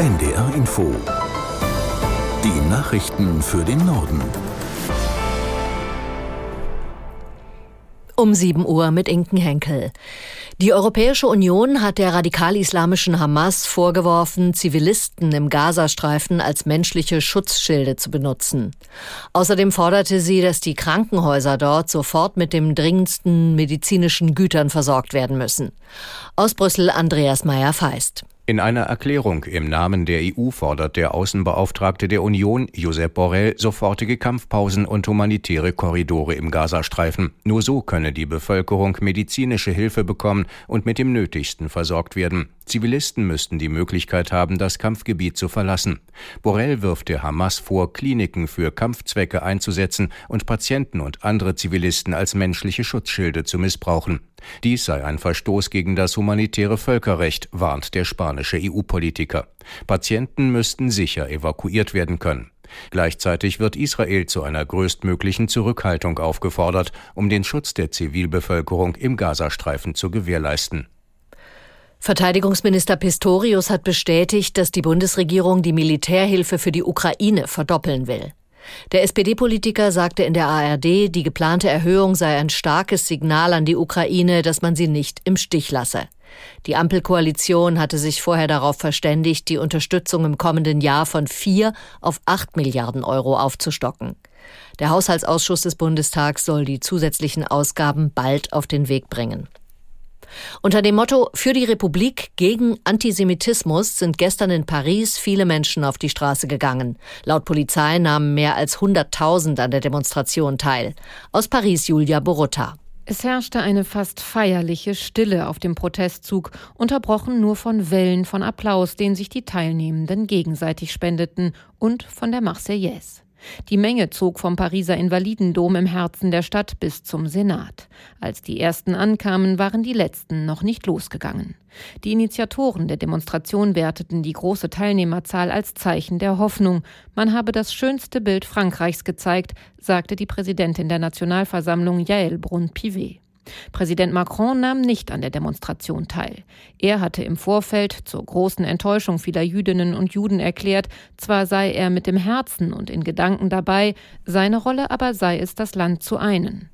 NDR Info. Die Nachrichten für den Norden. Um 7 Uhr mit Inken Henkel. Die Europäische Union hat der radikal-islamischen Hamas vorgeworfen, Zivilisten im Gazastreifen als menschliche Schutzschilde zu benutzen. Außerdem forderte sie, dass die Krankenhäuser dort sofort mit dem dringendsten medizinischen Gütern versorgt werden müssen. Aus Brüssel Andreas Meyer-Feist. In einer Erklärung im Namen der EU fordert der Außenbeauftragte der Union, Josep Borrell, sofortige Kampfpausen und humanitäre Korridore im Gazastreifen. Nur so könne die Bevölkerung medizinische Hilfe bekommen und mit dem Nötigsten versorgt werden. Zivilisten müssten die Möglichkeit haben, das Kampfgebiet zu verlassen. Borrell wirft der Hamas vor, Kliniken für Kampfzwecke einzusetzen und Patienten und andere Zivilisten als menschliche Schutzschilde zu missbrauchen. Dies sei ein Verstoß gegen das humanitäre Völkerrecht, warnt der spanische EU-Politiker. Patienten müssten sicher evakuiert werden können. Gleichzeitig wird Israel zu einer größtmöglichen Zurückhaltung aufgefordert, um den Schutz der Zivilbevölkerung im Gazastreifen zu gewährleisten. Verteidigungsminister Pistorius hat bestätigt, dass die Bundesregierung die Militärhilfe für die Ukraine verdoppeln will. Der SPD-Politiker sagte in der ARD, die geplante Erhöhung sei ein starkes Signal an die Ukraine, dass man sie nicht im Stich lasse. Die Ampelkoalition hatte sich vorher darauf verständigt, die Unterstützung im kommenden Jahr von vier auf acht Milliarden Euro aufzustocken. Der Haushaltsausschuss des Bundestags soll die zusätzlichen Ausgaben bald auf den Weg bringen. Unter dem Motto Für die Republik gegen Antisemitismus sind gestern in Paris viele Menschen auf die Straße gegangen. Laut Polizei nahmen mehr als 100.000 an der Demonstration teil. Aus Paris Julia Borutta. Es herrschte eine fast feierliche Stille auf dem Protestzug, unterbrochen nur von Wellen von Applaus, den sich die Teilnehmenden gegenseitig spendeten, und von der Marseillaise. Die Menge zog vom Pariser Invalidendom im Herzen der Stadt bis zum Senat. Als die ersten ankamen, waren die letzten noch nicht losgegangen. Die Initiatoren der Demonstration werteten die große Teilnehmerzahl als Zeichen der Hoffnung. Man habe das schönste Bild Frankreichs gezeigt, sagte die Präsidentin der Nationalversammlung Yael Brun-Pivet. Präsident Macron nahm nicht an der Demonstration teil. Er hatte im Vorfeld zur großen Enttäuschung vieler Jüdinnen und Juden erklärt, zwar sei er mit dem Herzen und in Gedanken dabei, seine Rolle aber sei es, das Land zu einen.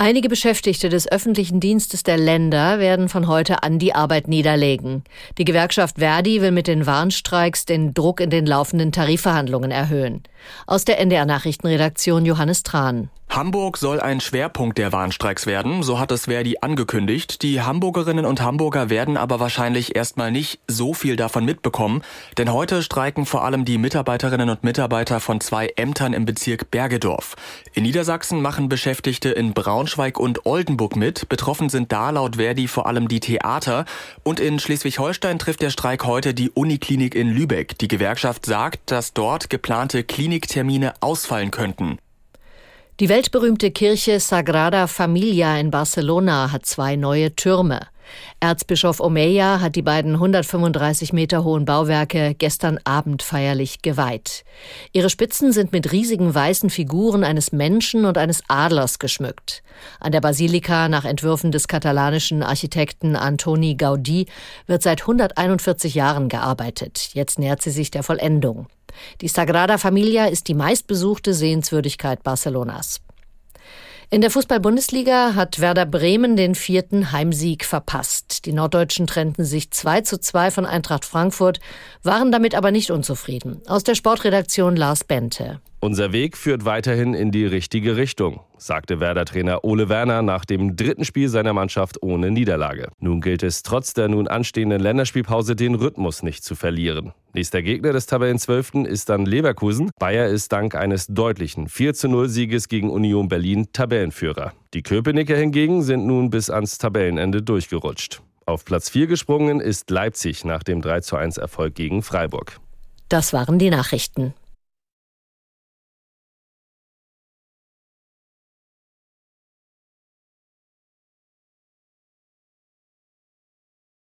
Einige Beschäftigte des öffentlichen Dienstes der Länder werden von heute an die Arbeit niederlegen. Die Gewerkschaft Verdi will mit den Warnstreiks den Druck in den laufenden Tarifverhandlungen erhöhen. Aus der NDR Nachrichtenredaktion Johannes Tran. Hamburg soll ein Schwerpunkt der Warnstreiks werden, so hat es Verdi angekündigt. Die Hamburgerinnen und Hamburger werden aber wahrscheinlich erstmal nicht so viel davon mitbekommen, denn heute streiken vor allem die Mitarbeiterinnen und Mitarbeiter von zwei Ämtern im Bezirk Bergedorf. In Niedersachsen machen Beschäftigte in Braunschweig und Oldenburg mit. Betroffen sind da laut Verdi vor allem die Theater. Und in Schleswig-Holstein trifft der Streik heute die Uniklinik in Lübeck. Die Gewerkschaft sagt, dass dort geplante Kliniktermine ausfallen könnten. Die weltberühmte Kirche Sagrada Familia in Barcelona hat zwei neue Türme. Erzbischof Omeya hat die beiden 135 Meter hohen Bauwerke gestern Abend feierlich geweiht. Ihre Spitzen sind mit riesigen weißen Figuren eines Menschen und eines Adlers geschmückt. An der Basilika nach Entwürfen des katalanischen Architekten Antoni Gaudí wird seit 141 Jahren gearbeitet. Jetzt nähert sie sich der Vollendung. Die Sagrada Familia ist die meistbesuchte Sehenswürdigkeit Barcelonas. In der Fußball-Bundesliga hat Werder Bremen den vierten Heimsieg verpasst. Die Norddeutschen trennten sich 2 zu 2 von Eintracht Frankfurt, waren damit aber nicht unzufrieden. Aus der Sportredaktion Lars Bente. Unser Weg führt weiterhin in die richtige Richtung, sagte Werder-Trainer Ole Werner nach dem dritten Spiel seiner Mannschaft ohne Niederlage. Nun gilt es trotz der nun anstehenden Länderspielpause den Rhythmus nicht zu verlieren. Nächster Gegner des Tabellenzwölften ist dann Leverkusen. Bayer ist dank eines deutlichen 4 zu 0 Sieges gegen Union Berlin Tabellenführer. Die Köpenicker hingegen sind nun bis ans Tabellenende durchgerutscht. Auf Platz 4 gesprungen ist Leipzig nach dem 3 zu 1 Erfolg gegen Freiburg. Das waren die Nachrichten.